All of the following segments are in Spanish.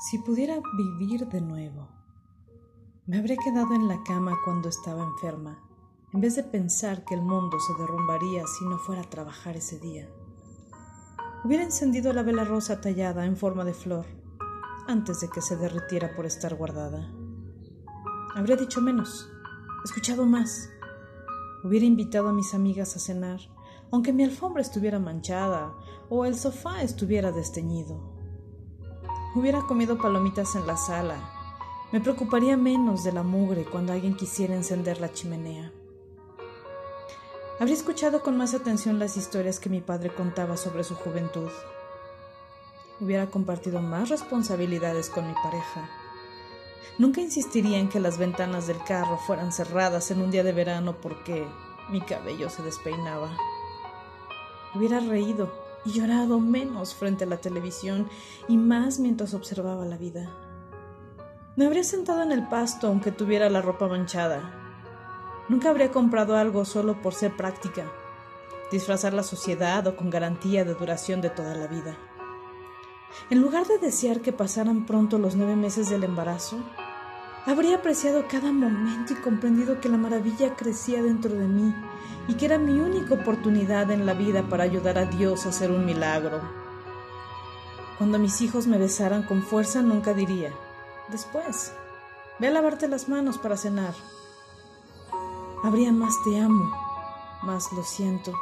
Si pudiera vivir de nuevo, me habría quedado en la cama cuando estaba enferma, en vez de pensar que el mundo se derrumbaría si no fuera a trabajar ese día. Hubiera encendido la vela rosa tallada en forma de flor antes de que se derritiera por estar guardada. Habría dicho menos, escuchado más. Hubiera invitado a mis amigas a cenar, aunque mi alfombra estuviera manchada o el sofá estuviera desteñido. Hubiera comido palomitas en la sala. Me preocuparía menos de la mugre cuando alguien quisiera encender la chimenea. Habría escuchado con más atención las historias que mi padre contaba sobre su juventud. Hubiera compartido más responsabilidades con mi pareja. Nunca insistiría en que las ventanas del carro fueran cerradas en un día de verano porque mi cabello se despeinaba. Hubiera reído y llorado menos frente a la televisión y más mientras observaba la vida. Me habría sentado en el pasto aunque tuviera la ropa manchada. Nunca habría comprado algo solo por ser práctica, disfrazar la sociedad o con garantía de duración de toda la vida. En lugar de desear que pasaran pronto los nueve meses del embarazo, habría apreciado cada momento y comprendido que la maravilla crecía dentro de mí y que era mi única oportunidad en la vida para ayudar a Dios a hacer un milagro. Cuando mis hijos me besaran con fuerza, nunca diría, después, ve a lavarte las manos para cenar. Habría más te amo, más lo siento.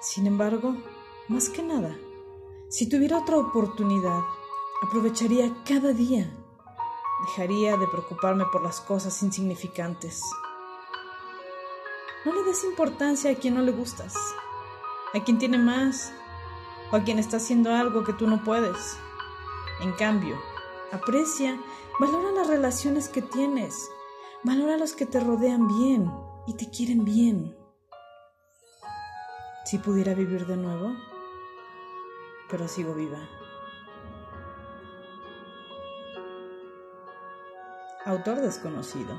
Sin embargo, más que nada, si tuviera otra oportunidad, aprovecharía cada día. Dejaría de preocuparme por las cosas insignificantes. No le des importancia a quien no le gustas, a quien tiene más o a quien está haciendo algo que tú no puedes. En cambio, aprecia, valora las relaciones que tienes, valora a los que te rodean bien y te quieren bien. Si pudiera vivir de nuevo, pero sigo viva. Autor desconocido.